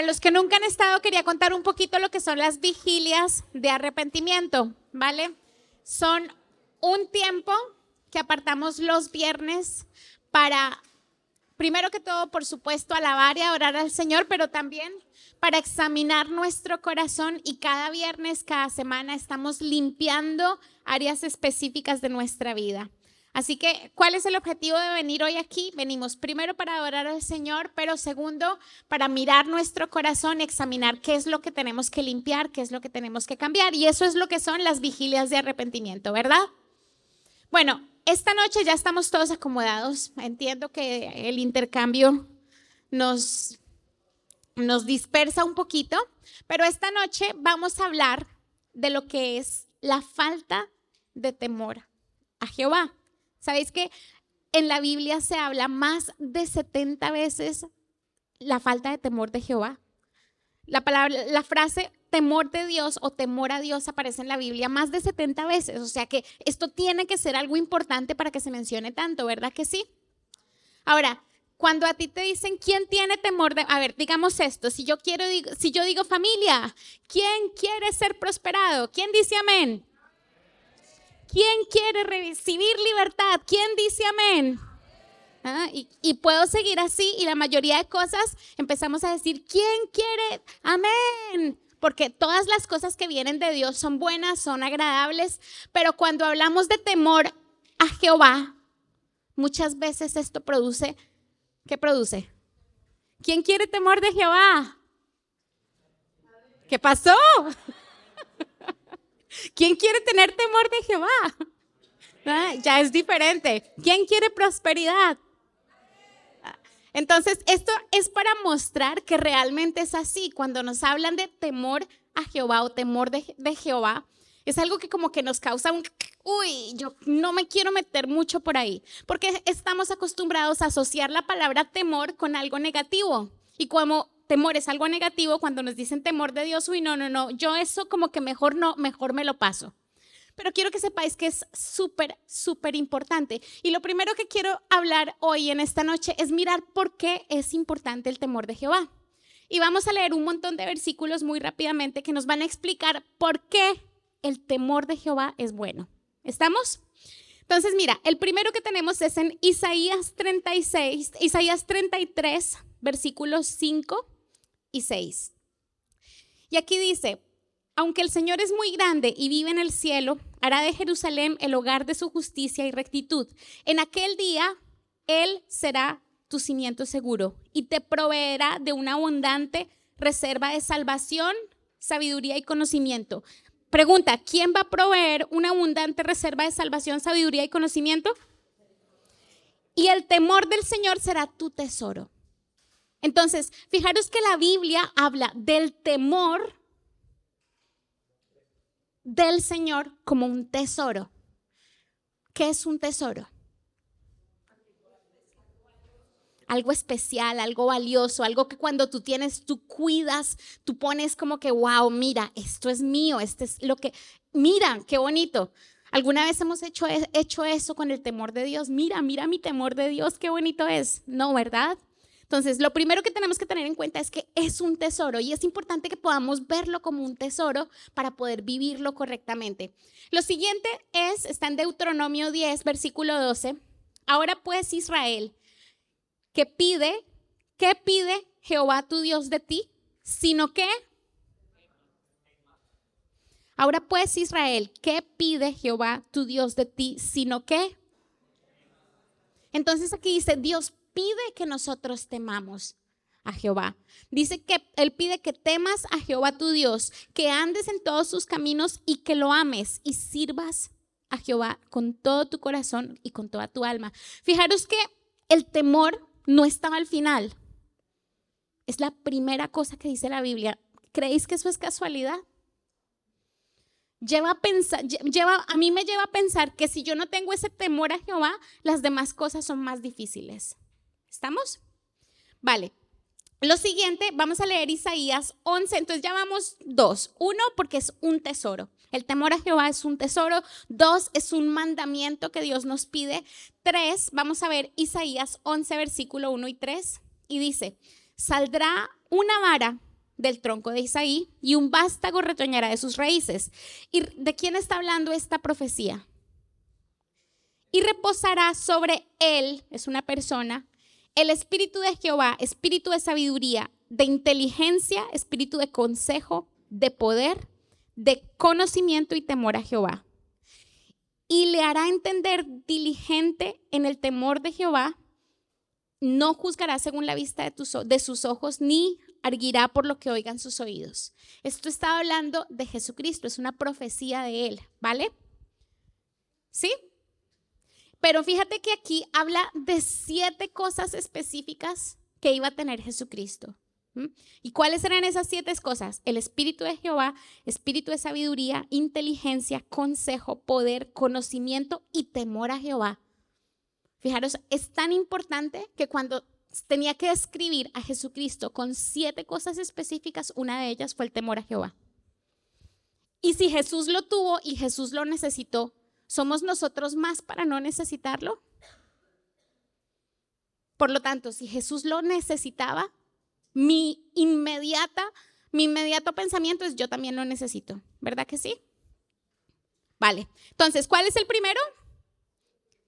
Para los que nunca han estado, quería contar un poquito lo que son las vigilias de arrepentimiento, ¿vale? Son un tiempo que apartamos los viernes para, primero que todo, por supuesto, alabar y adorar al Señor, pero también para examinar nuestro corazón y cada viernes, cada semana estamos limpiando áreas específicas de nuestra vida. Así que, ¿cuál es el objetivo de venir hoy aquí? Venimos primero para adorar al Señor, pero segundo, para mirar nuestro corazón, examinar qué es lo que tenemos que limpiar, qué es lo que tenemos que cambiar. Y eso es lo que son las vigilias de arrepentimiento, ¿verdad? Bueno, esta noche ya estamos todos acomodados. Entiendo que el intercambio nos, nos dispersa un poquito, pero esta noche vamos a hablar de lo que es la falta de temor a Jehová. ¿Sabéis que en la Biblia se habla más de 70 veces la falta de temor de Jehová? La palabra, la frase temor de Dios o temor a Dios aparece en la Biblia más de 70 veces. O sea que esto tiene que ser algo importante para que se mencione tanto, ¿verdad que sí? Ahora, cuando a ti te dicen quién tiene temor de, a ver, digamos esto, si yo quiero, si yo digo familia, ¿quién quiere ser prosperado? ¿Quién dice amén? ¿Quién quiere recibir libertad? ¿Quién dice amén? Ah, y, y, puedo seguir así y la mayoría de cosas empezamos a decir, ¿quién quiere? Amén. Porque todas las cosas que vienen de Dios son buenas, son agradables, pero cuando hablamos de temor a Jehová, muchas veces esto produce, ¿qué produce? ¿Quién quiere temor de Jehová? ¿Qué pasó? ¿Quién quiere tener temor de Jehová? Ah, ya es diferente. ¿Quién quiere prosperidad? Entonces, esto es para mostrar que realmente es así. Cuando nos hablan de temor a Jehová o temor de, Jehová, es algo que como que nos causa un, uy, yo no me quiero meter mucho por ahí, porque estamos acostumbrados a asociar la palabra temor con algo negativo. Y como temor es algo negativo, cuando nos dicen temor de Dios, uy, no, no, no, yo eso como que mejor no, mejor me lo paso. Pero quiero que sepáis que es súper, súper importante. Y lo primero que quiero hablar hoy en esta noche es mirar por qué es importante el temor de Jehová. Y vamos a leer un montón de versículos muy rápidamente que nos van a explicar por qué el temor de Jehová es bueno. ¿Estamos? Entonces, mira, el primero que tenemos es en Isaías 36, Isaías 33, versículos 5 y 6. Y aquí dice, aunque el Señor es muy grande y vive en el cielo, hará de Jerusalén el hogar de su justicia y rectitud. En aquel día, Él será tu cimiento seguro y te proveerá de una abundante reserva de salvación, sabiduría y conocimiento. Pregunta, ¿quién va a proveer una abundante reserva de salvación, sabiduría y conocimiento? Y el temor del Señor será tu tesoro. Entonces, fijaros que la Biblia habla del temor del Señor como un tesoro. ¿Qué es un tesoro? Algo especial, algo valioso, algo que cuando tú tienes, tú cuidas, tú pones como que, wow, mira, esto es mío, este es lo que, mira, qué bonito. ¿Alguna vez hemos hecho, hecho eso con el temor de Dios? Mira, mira mi temor de Dios, qué bonito es. No, ¿verdad? Entonces, lo primero que tenemos que tener en cuenta es que es un tesoro y es importante que podamos verlo como un tesoro para poder vivirlo correctamente. Lo siguiente es, está en Deuteronomio 10, versículo 12. Ahora pues Israel, ¿qué pide? ¿Qué pide Jehová tu Dios de ti? Sino que... Ahora pues Israel, ¿qué pide Jehová tu Dios de ti? Sino que... Entonces aquí dice, Dios pide que nosotros temamos a Jehová. Dice que Él pide que temas a Jehová tu Dios, que andes en todos sus caminos y que lo ames y sirvas a Jehová con todo tu corazón y con toda tu alma. Fijaros que el temor no estaba al final. Es la primera cosa que dice la Biblia. ¿Creéis que eso es casualidad? Lleva a pensar, lleva, a mí me lleva a pensar que si yo no tengo ese temor a Jehová, las demás cosas son más difíciles. ¿Estamos? Vale. Lo siguiente, vamos a leer Isaías 11. Entonces ya vamos dos. Uno, porque es un tesoro. El temor a Jehová es un tesoro. Dos, es un mandamiento que Dios nos pide. Tres, vamos a ver Isaías 11, versículo 1 y 3. Y dice, saldrá una vara del tronco de Isaí y un vástago retoñará de sus raíces. ¿Y de quién está hablando esta profecía? Y reposará sobre él, es una persona, el espíritu de Jehová, espíritu de sabiduría, de inteligencia, espíritu de consejo, de poder, de conocimiento y temor a Jehová. Y le hará entender diligente en el temor de Jehová, no juzgará según la vista de, tus, sus ojos, ni arguirá por lo que oigan sus oídos. Esto está hablando de Jesucristo, es una profecía de él, ¿vale? ¿Sí? Pero fíjate que aquí habla de siete cosas específicas que iba a tener Jesucristo. ¿Y cuáles eran esas siete cosas? El espíritu de Jehová, espíritu de sabiduría, inteligencia, consejo, poder, conocimiento y temor a Jehová. Fijaros, es tan importante que cuando tenía que describir a Jesucristo con siete cosas específicas, una de ellas fue el temor a Jehová. Y si Jesús lo tuvo y Jesús lo necesitó, ¿somos nosotros más para no necesitarlo? Por lo tanto, si Jesús lo necesitaba, mi inmediata, mi inmediato pensamiento es yo también lo necesito, ¿verdad que sí? Vale. Entonces, ¿cuál es el primero?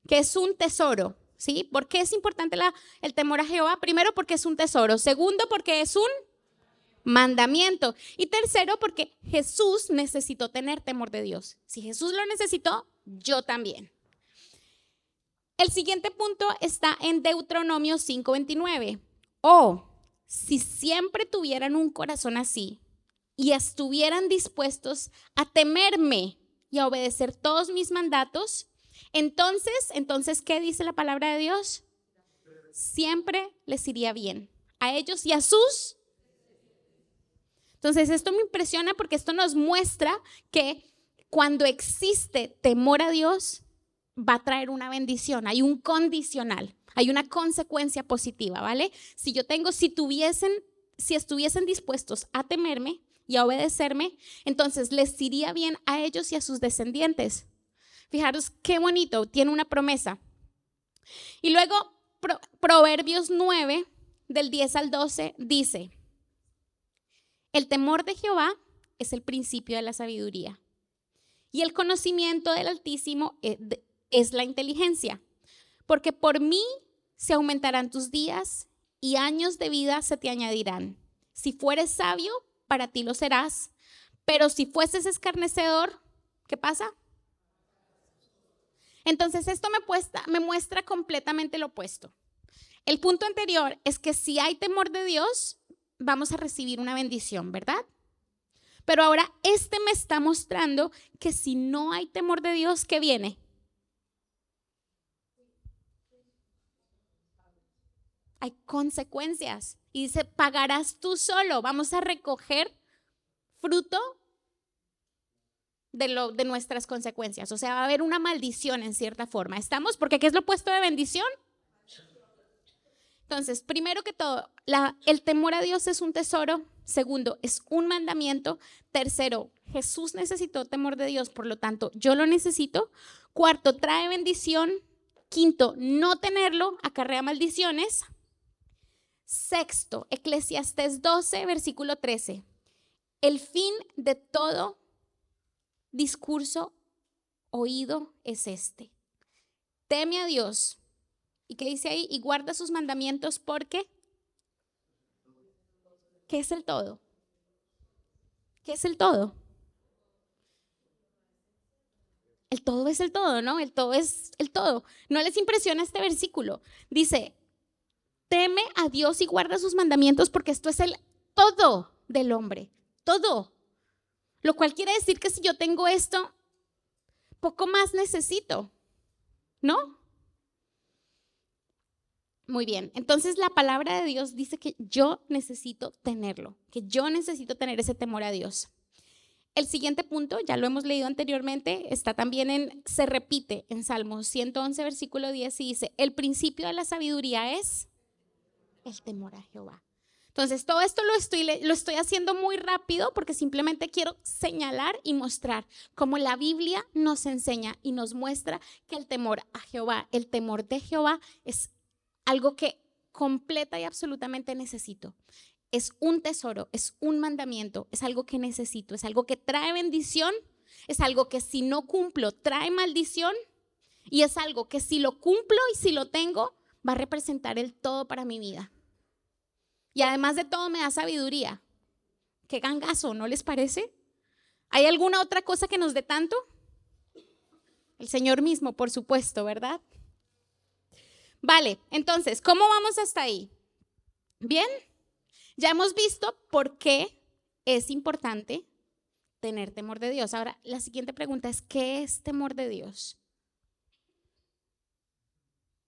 Que es un tesoro. ¿sí? ¿Por qué es importante el temor a Jehová? Primero, porque es un tesoro. Segundo, porque es un mandamiento. Y tercero, porque Jesús necesitó tener temor de Dios. Si Jesús lo necesitó, yo también. El siguiente punto está en Deuteronomio 5:29. Oh, si siempre tuvieran un corazón así y estuvieran dispuestos a temerme y a obedecer todos mis mandatos, entonces, entonces, ¿qué dice la palabra de Dios? Siempre les iría bien a ellos y a sus. Entonces, esto me impresiona porque esto nos muestra que cuando existe temor a Dios, va a traer una bendición, hay un condicional, hay una consecuencia positiva, ¿vale? Si yo tengo, si tuviesen, si estuviesen dispuestos a temerme y a obedecerme, entonces les iría bien a ellos y a sus descendientes. Fijaros qué bonito, tiene una promesa. Y luego Proverbios 9, del 10 al 12, dice, el temor de Jehová es el principio de la sabiduría y el conocimiento del Altísimo e, es la inteligencia, porque por mí se aumentarán tus días y años de vida se te añadirán. Si fueres sabio, para ti lo serás, pero si fueses escarnecedor, ¿qué pasa? Entonces esto me, me muestra completamente lo opuesto. El punto anterior es que si hay temor de Dios, vamos a recibir una bendición, ¿verdad? Pero ahora este me está mostrando que si no hay temor de Dios, ¿qué viene? Hay consecuencias. Y dice, pagarás tú solo. Vamos a recoger fruto de, lo, de nuestras consecuencias. O sea, va a haber una maldición en cierta forma. ¿Estamos? Porque ¿qué es lo opuesto de bendición? Entonces, primero que todo, el temor a Dios es un tesoro. Segundo, es un mandamiento. Tercero, Jesús necesitó temor de Dios, por lo tanto, yo lo necesito. Cuarto, trae bendición. Quinto, no tenerlo acarrea maldiciones. Sexto, Eclesiastés 12, versículo 13. El fin de todo discurso oído es este. Teme a Dios. ¿Y qué dice ahí? Y guarda sus mandamientos porque... ¿Qué es el todo? ¿Qué es el todo? El todo es el todo, ¿no? El todo es el todo. No les impresiona este versículo. Dice, teme a Dios y guarda sus mandamientos porque esto es el todo del hombre. Todo. Lo cual quiere decir que si yo tengo esto, poco más necesito, ¿no? Muy bien, entonces la palabra de Dios dice que yo necesito tenerlo, que yo necesito tener ese temor a Dios. El siguiente punto, ya lo hemos leído anteriormente, está también en, se repite en Salmos 111, versículo 10 y dice, el principio de la sabiduría es el temor a Jehová. Entonces, todo esto lo estoy, lo estoy haciendo muy rápido porque simplemente quiero señalar y mostrar cómo la Biblia nos enseña y nos muestra que el temor a Jehová, el temor de Jehová es algo que completa y absolutamente necesito. es un tesoro, es un mandamiento, es algo que necesito, es algo que trae bendición, es algo que si no cumplo trae maldición y es algo que si lo cumplo y si lo tengo va a representar el todo para mi vida. Y además de todo me da sabiduría. Qué gangazo, ¿no les parece? ¿Hay alguna otra cosa que nos dé tanto? El Señor mismo, por supuesto, ¿verdad? Vale, entonces, ¿cómo vamos hasta ahí? Bien, ya hemos visto por qué es importante tener temor de Dios. Ahora, la siguiente pregunta es, ¿qué es temor de Dios?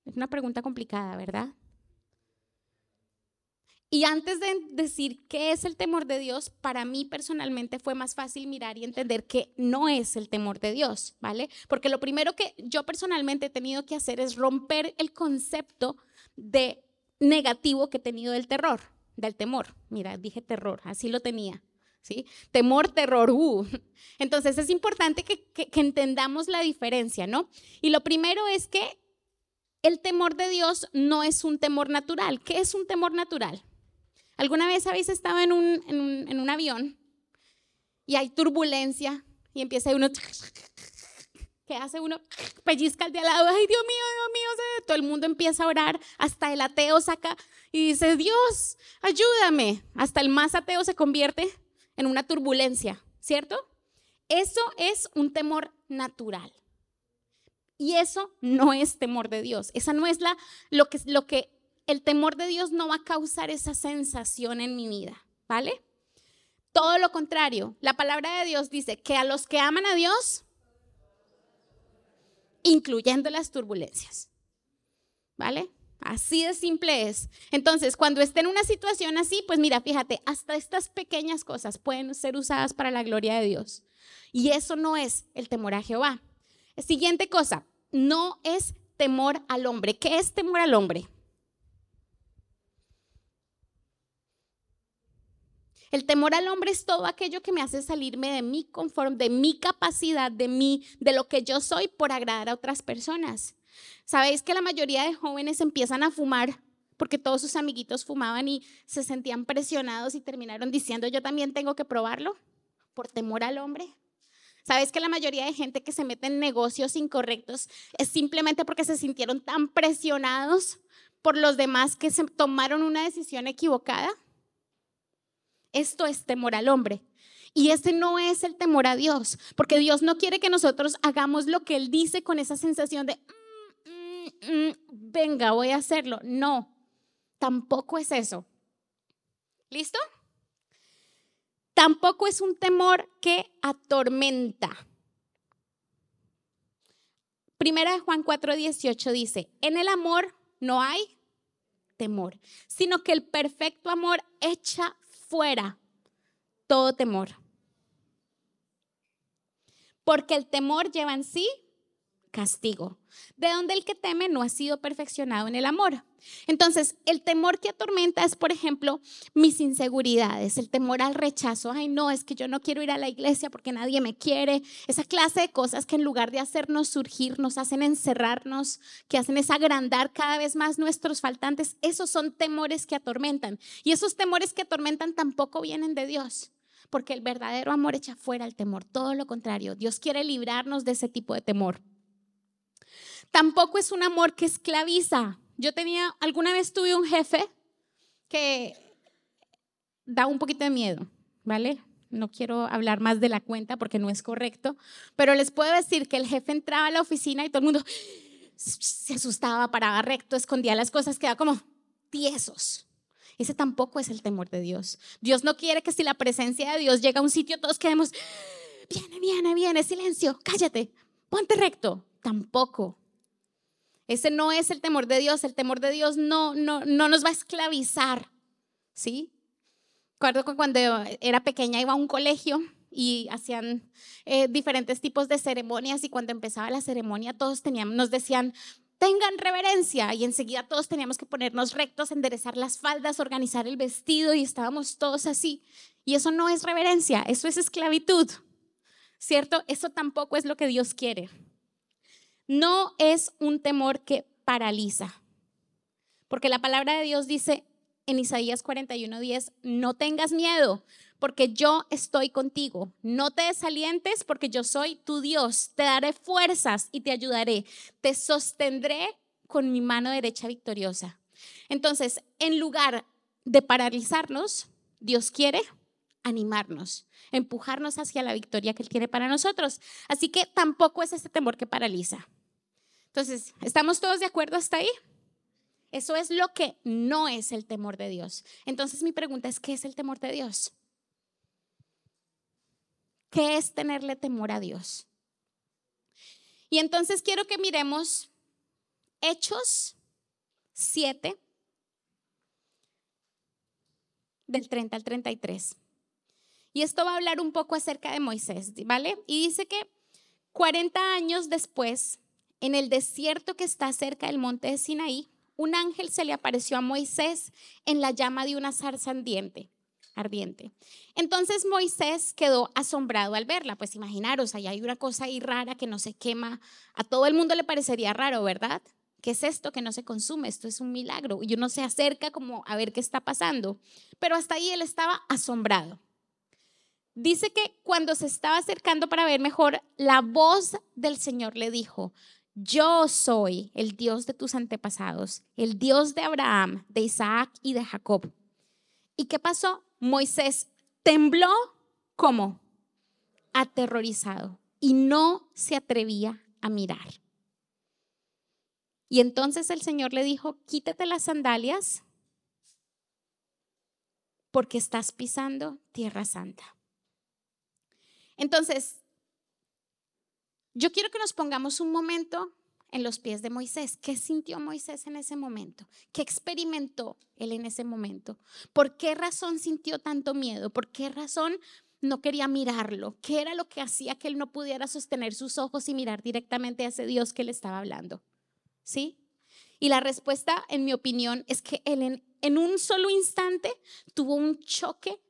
Es una pregunta complicada, ¿verdad? Y antes de decir qué es el temor de Dios, para mí personalmente fue más fácil mirar y entender que no es el temor de Dios, ¿vale? Porque lo primero que yo personalmente he tenido que hacer es romper el concepto de negativo que he tenido del terror, del temor. Mira, dije terror, así lo tenía. ¿Sí? Temor, terror, uh. Entonces es importante que, que entendamos la diferencia, ¿no? Y lo primero es que el temor de Dios no es un temor natural. ¿Qué es un temor natural? ¿Alguna vez habéis estado en un, avión y hay turbulencia y empieza uno, ¿qué hace uno? Pellizca al de al lado, ay Dios mío, Dios mío, todo el mundo empieza a orar, hasta el ateo saca y dice, Dios, ayúdame. Hasta el más ateo se convierte en una turbulencia, ¿cierto? Eso es un temor natural. Y eso no es temor de Dios. Esa no es la, lo, que, lo que el temor de Dios no va a causar esa sensación en mi vida, ¿vale? Todo lo contrario, la palabra de Dios dice que a los que aman a Dios, incluyendo las turbulencias, ¿vale? Así de simple es. Entonces, cuando esté en una situación así, pues mira, fíjate, hasta estas pequeñas cosas pueden ser usadas para la gloria de Dios. Y eso no es el temor a Jehová. Siguiente cosa, no es temor al hombre. ¿Qué es temor al hombre? El temor al hombre es todo aquello que me hace salirme de mi confort, de mi capacidad, de mí, de lo que yo soy por agradar a otras personas. Sabéis que la mayoría de jóvenes empiezan a fumar porque todos sus amiguitos fumaban y se sentían presionados y terminaron diciendo yo también tengo que probarlo por temor al hombre. ¿Sabes que la mayoría de gente que se mete en negocios incorrectos es simplemente porque se sintieron tan presionados por los demás que se tomaron una decisión equivocada? Esto es temor al hombre. Y ese no es el temor a Dios, porque Dios no quiere que nosotros hagamos lo que Él dice con esa sensación de, mm, mm, mm, venga, voy a hacerlo. No, tampoco es eso. ¿Listo? Tampoco es un temor que atormenta. Primera de Juan 4:18 dice, en el amor no hay temor, sino que el perfecto amor echa fuera todo temor. Porque el temor lleva en sí castigo, de donde el que teme no ha sido perfeccionado en el amor. Entonces, el temor que atormenta es, por ejemplo, mis inseguridades, el temor al rechazo. Ay, no, es que yo no quiero ir a la iglesia porque nadie me quiere. Esa clase de cosas que en lugar de hacernos surgir, nos hacen encerrarnos, que hacen es agrandar cada vez más nuestros faltantes. Esos son temores que atormentan. Y esos temores que atormentan tampoco vienen de Dios porque el verdadero amor echa fuera el temor, todo lo contrario, Dios quiere librarnos de ese tipo de temor. Tampoco es un amor que esclaviza. Yo tenía, alguna vez tuve un jefe que da un poquito de miedo, ¿vale? No quiero hablar más de la cuenta porque no es correcto, pero les puedo decir que el jefe entraba a la oficina y todo el mundo se asustaba, paraba recto, escondía las cosas, quedaba como tiesos. Ese tampoco es el temor de Dios. Dios no quiere que si la presencia de Dios llega a un sitio todos quedemos, viene, viene, viene, silencio, cállate, ponte recto. Tampoco. Ese no es el temor de Dios. El temor de Dios no, no, no nos va a esclavizar. ¿Sí? Recuerdo que cuando era pequeña iba a un colegio y hacían eh, diferentes tipos de ceremonias y cuando empezaba la ceremonia todos teníamos, nos decían, tengan reverencia y enseguida todos teníamos que ponernos rectos, enderezar las faldas, organizar el vestido y estábamos todos así. Y eso no es reverencia, eso es esclavitud, ¿cierto? Eso tampoco es lo que Dios quiere no es un temor que paraliza. Porque la palabra de Dios dice, en Isaías 41:10, no tengas miedo, porque yo estoy contigo. No te desalientes, porque yo soy tu Dios. Te daré fuerzas y te ayudaré. Te sostendré con mi mano derecha victoriosa. Entonces, en lugar de paralizarnos, Dios quiere animarnos, empujarnos hacia la victoria que Él quiere para nosotros. Así que tampoco es ese temor que paraliza. Entonces, ¿estamos todos de acuerdo hasta ahí? Eso es lo que no es el temor de Dios. Entonces mi pregunta es, ¿qué es el temor de Dios? ¿Qué es tenerle temor a Dios? Y entonces quiero que miremos Hechos 7, del 30 al 33. Y esto va a hablar un poco acerca de Moisés, ¿vale? Y dice que 40 años después, en el desierto que está cerca del monte de Sinaí, un ángel se le apareció a Moisés en la llama de una zarza ardiente. ardiente. Entonces Moisés quedó asombrado al verla. Pues imaginaros, ahí hay una cosa ahí rara que no se quema. A todo el mundo le parecería raro, ¿verdad? ¿Qué es esto que no se consume? Esto es un milagro. Y uno se acerca como a ver qué está pasando. Pero hasta ahí él estaba asombrado. Dice que cuando se estaba acercando para ver mejor, la voz del Señor le dijo, yo soy el Dios de tus antepasados, el Dios de Abraham, de Isaac y de Jacob. ¿Y qué pasó? Moisés tembló como aterrorizado y no se atrevía a mirar. Y entonces el Señor le dijo, quítate las sandalias porque estás pisando tierra santa. Entonces, yo quiero que nos pongamos un momento en los pies de Moisés. ¿Qué sintió Moisés en ese momento? ¿Qué experimentó él en ese momento? ¿Por qué razón sintió tanto miedo? ¿Por qué razón no quería mirarlo? ¿Qué era lo que hacía que él no pudiera sostener sus ojos y mirar directamente a ese Dios que le estaba hablando? ¿Sí? Y la respuesta, en mi opinión, es que él en, en un solo instante tuvo un choque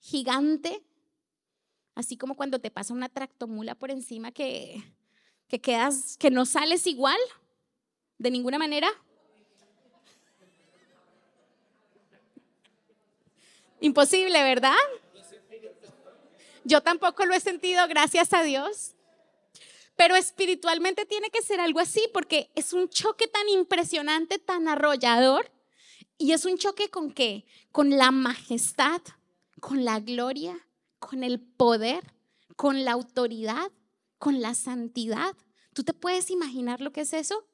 gigante Así como cuando te pasa una tractomula por encima que, que quedas, que no sales igual, de ninguna manera. Imposible, ¿verdad? Yo tampoco lo he sentido, gracias a Dios. Pero espiritualmente tiene que ser algo así, porque es un choque tan impresionante, tan arrollador. Y es un choque con qué? Con la majestad, con la gloria, con el poder, con la autoridad, con la santidad. ¿Tú te puedes imaginar lo que es eso?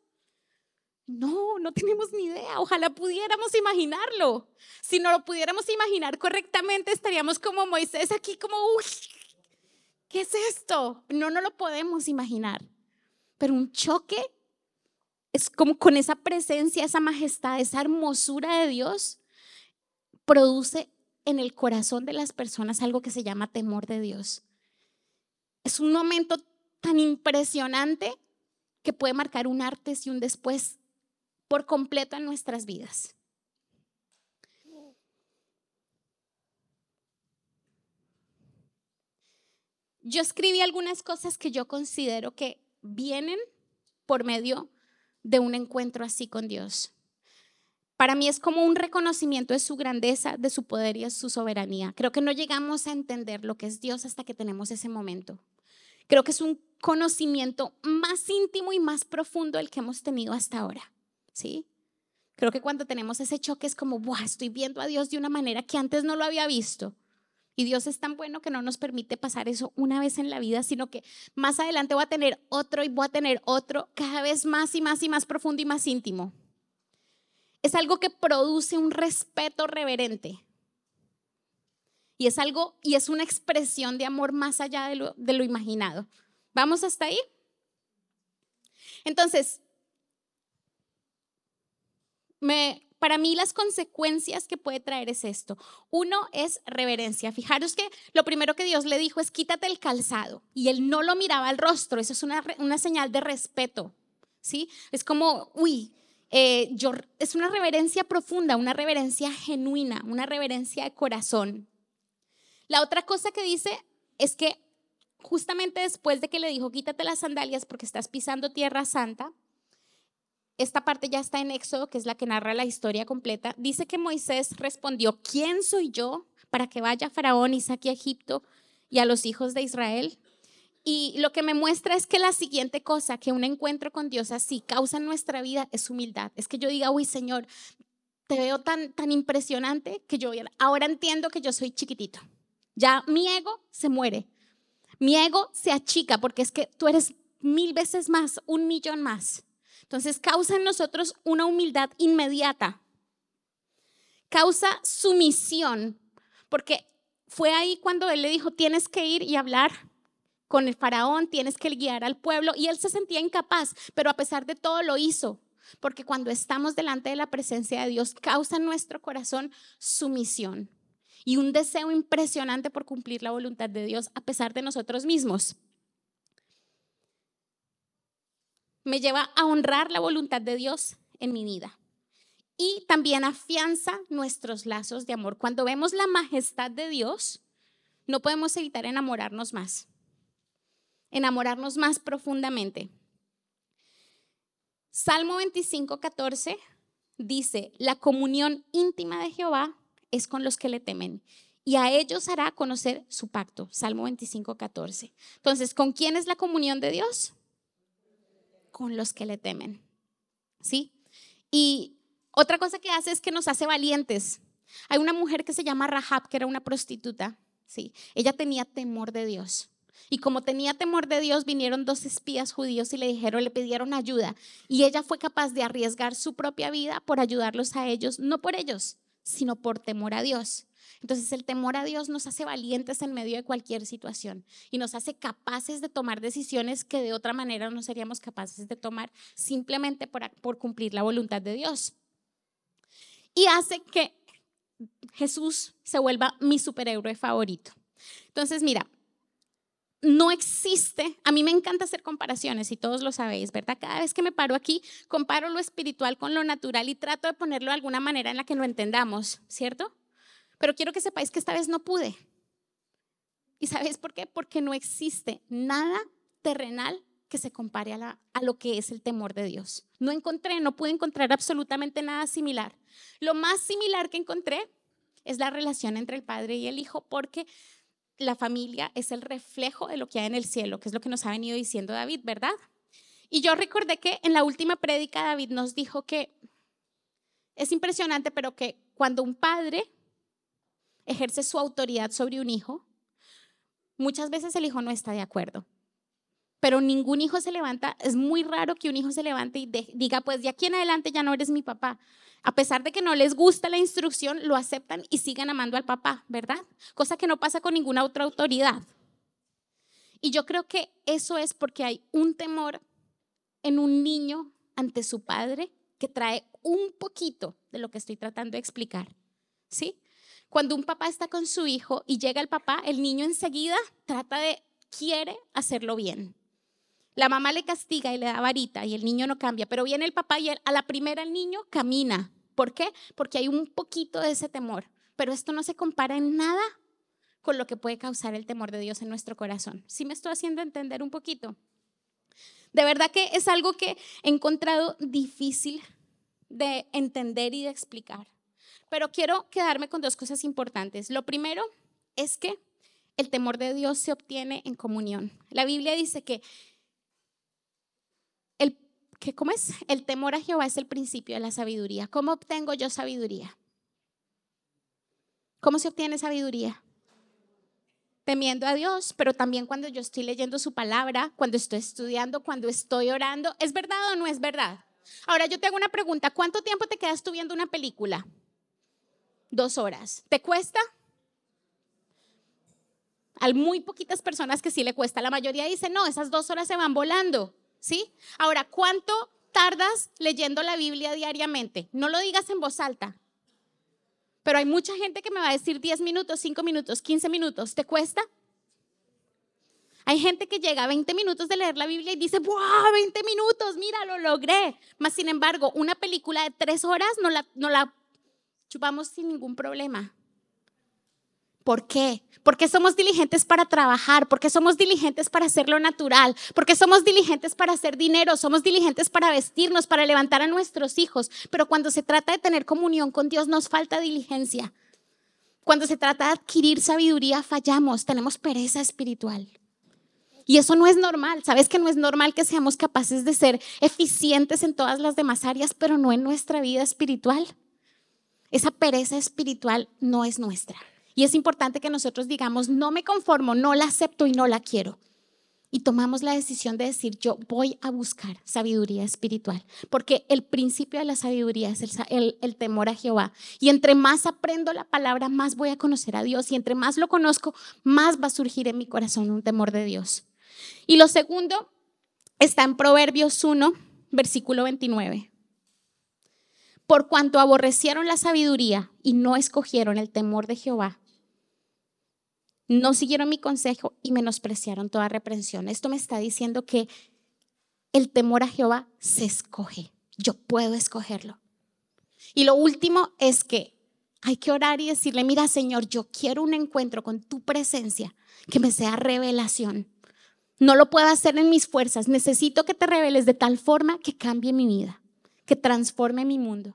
No, no tenemos ni idea. Ojalá pudiéramos imaginarlo. Si no lo pudiéramos imaginar correctamente, estaríamos como Moisés aquí, como, uy, ¿qué es esto? No, no lo podemos imaginar. Pero un choque es como con esa presencia, esa majestad, esa hermosura de Dios, produce en el corazón de las personas algo que se llama temor de Dios. Es un momento tan impresionante que puede marcar un antes y un después por completo en nuestras vidas. Yo escribí algunas cosas que yo considero que vienen por medio de un encuentro así con Dios. Para mí es como un reconocimiento de su grandeza, de su poder y de su soberanía. Creo que no llegamos a entender lo que es Dios hasta que tenemos ese momento. Creo que es un conocimiento más íntimo y más profundo el que hemos tenido hasta ahora. ¿Sí? Creo que cuando tenemos ese choque es como, Buah, estoy viendo a Dios de una manera que antes no lo había visto. Y Dios es tan bueno que no nos permite pasar eso una vez en la vida, sino que más adelante voy a tener otro y voy a tener otro cada vez más y más y más profundo y más íntimo es algo que produce un respeto reverente. Y es algo, y es una expresión de amor más allá de lo, imaginado. ¿Vamos hasta ahí? Entonces, para mí las consecuencias que puede traer es esto. Uno es reverencia. Fijaros que lo primero que Dios le dijo es quítate el calzado. Y él no lo miraba al rostro. Eso es una, una señal de respeto. ¿Sí? Es como, uy, eh, es una reverencia profunda, una reverencia genuina, una reverencia de corazón. La otra cosa que dice es que justamente después de que le dijo, quítate las sandalias porque estás pisando tierra santa, esta parte ya está en Éxodo, que es la que narra la historia completa, dice que Moisés respondió, ¿quién soy yo para que vaya Faraón y saque a Egipto y a los hijos de Israel? Y lo que me muestra es que la siguiente cosa que un encuentro con Dios así causa en nuestra vida es humildad. Es que yo diga, uy Señor, te veo tan, tan impresionante que yo ahora entiendo que yo soy chiquitito. Ya mi ego se muere. Mi ego se achica porque es que tú eres mil veces más, un millón más. Entonces causa en nosotros una humildad inmediata. Causa sumisión, porque fue ahí cuando él le dijo, tienes que ir y hablar con el faraón, tienes que guiar al pueblo, y él se sentía incapaz, pero a pesar de todo lo hizo, porque cuando estamos delante de la presencia de Dios, causa en nuestro corazón sumisión y un deseo impresionante por cumplir la voluntad de Dios a pesar de nosotros mismos. Me lleva a honrar la voluntad de Dios en mi vida. Y también afianza nuestros lazos de amor. Cuando vemos la majestad de Dios, no podemos evitar enamorarnos más. Enamorarnos más profundamente. Salmo 25, 14 dice, la comunión íntima de Jehová es con los que le temen y a ellos hará conocer su pacto. Salmo 25, 14. Entonces, ¿con quién es la comunión de Dios? Con los que le temen. ¿Sí? Y otra cosa que hace es que nos hace valientes. Hay una mujer que se llama Rahab, que era una prostituta. Sí, ella tenía temor de Dios. Y como tenía temor de Dios, vinieron dos espías judíos y le dijeron, le pidieron ayuda. Y ella fue capaz de arriesgar su propia vida por ayudarlos a ellos, no por ellos, sino por temor a Dios. Entonces el temor a Dios nos hace valientes en medio de cualquier situación y nos hace capaces de tomar decisiones que de otra manera no seríamos capaces de tomar simplemente por, por cumplir la voluntad de Dios. Y hace que Jesús se vuelva mi superhéroe favorito. Entonces, mira, no existe, a mí me encanta hacer comparaciones y todos lo sabéis, ¿verdad? Cada vez que me paro aquí, comparo lo espiritual con lo natural y trato de ponerlo de alguna manera en la que lo entendamos, ¿cierto? Pero quiero que sepáis que esta vez no pude. ¿Y sabéis por qué? Porque no existe nada terrenal que se compare a, a, lo que es el temor de Dios. No encontré, no pude encontrar absolutamente nada similar. Lo más similar que encontré es la relación entre el Padre y el Hijo, porque la familia es el reflejo de lo que hay en el cielo, que es lo que nos ha venido diciendo David, ¿verdad? Y yo recordé que en la última prédica David nos dijo que es impresionante, pero que cuando un padre ejerce su autoridad sobre un hijo, muchas veces el hijo no está de acuerdo. Pero ningún hijo se levanta, es muy raro que un hijo se levante y diga, pues de aquí en adelante ya no eres mi papá. A pesar de que no les gusta la instrucción, lo aceptan y siguen amando al papá, ¿verdad? Cosa que no pasa con ninguna otra autoridad. Y yo creo que eso es porque hay un temor en un niño ante su padre que trae un poquito de lo que estoy tratando de explicar. ¿Sí? Cuando un papá está con su hijo y llega el papá, el niño enseguida trata de, quiere hacerlo bien. La mamá le castiga y le da varita y el niño no cambia, pero viene el papá y a la primera el niño camina. ¿Por qué? Porque hay un poquito de ese temor, pero esto no se compara en nada con lo que puede causar el temor de Dios en nuestro corazón. ¿Sí me estoy haciendo entender un poquito? De verdad que es algo que he encontrado difícil de entender y de explicar. Pero quiero quedarme con dos cosas importantes. Lo primero es que el temor de Dios se obtiene en comunión. La Biblia dice que que ¿cómo es? El temor a Jehová es el principio de la sabiduría. ¿Cómo obtengo yo sabiduría? ¿Cómo se obtiene sabiduría? Temiendo a Dios, pero también cuando yo estoy leyendo su palabra, cuando estoy estudiando, cuando estoy orando. ¿Es verdad o no es verdad? Ahora yo te hago una pregunta. ¿Cuánto tiempo te quedas tú viendo una película? Dos horas. ¿Te cuesta? Hay muy poquitas personas que sí le cuesta. La mayoría dice, no, esas dos horas se van volando. ¿Sí? Ahora, ¿cuánto tardas leyendo la Biblia diariamente? No lo digas en voz alta. Pero hay mucha gente que me va a decir 10 minutos, 5 minutos, 15 minutos. ¿Te cuesta? Hay gente que llega a 20 minutos de leer la Biblia y dice, ¡buah! 20 minutos, mira, lo logré. Mas, sin embargo, una película de 3 horas no la, no la chupamos sin ningún problema. ¿Por qué? Porque somos diligentes para trabajar, porque somos diligentes para hacer lo natural, porque somos diligentes para hacer dinero, somos diligentes para vestirnos, para levantar a nuestros hijos. Pero cuando se trata de tener comunión con Dios nos falta diligencia. Cuando se trata de adquirir sabiduría fallamos, tenemos pereza espiritual. Y eso no es normal. Sabes que no es normal que seamos capaces de ser eficientes en todas las demás áreas, pero no en nuestra vida espiritual. Esa pereza espiritual no es nuestra. Y es importante que nosotros digamos, no me conformo, no la acepto y no la quiero. Y tomamos la decisión de decir, yo voy a buscar sabiduría espiritual, porque el principio de la sabiduría es el, temor a Jehová. Y entre más aprendo la palabra, más voy a conocer a Dios. Y entre más lo conozco, más va a surgir en mi corazón un temor de Dios. Y lo segundo está en Proverbios 1, versículo 29. Por cuanto aborrecieron la sabiduría y no escogieron el temor de Jehová, no siguieron mi consejo y menospreciaron toda reprensión. Esto me está diciendo que el temor a Jehová se escoge. Yo puedo escogerlo. Y lo último es que hay que orar y decirle, mira Señor, yo quiero un encuentro con tu presencia, que me sea revelación. No lo puedo hacer en mis fuerzas. Necesito que te reveles de tal forma que cambie mi vida, que transforme mi mundo.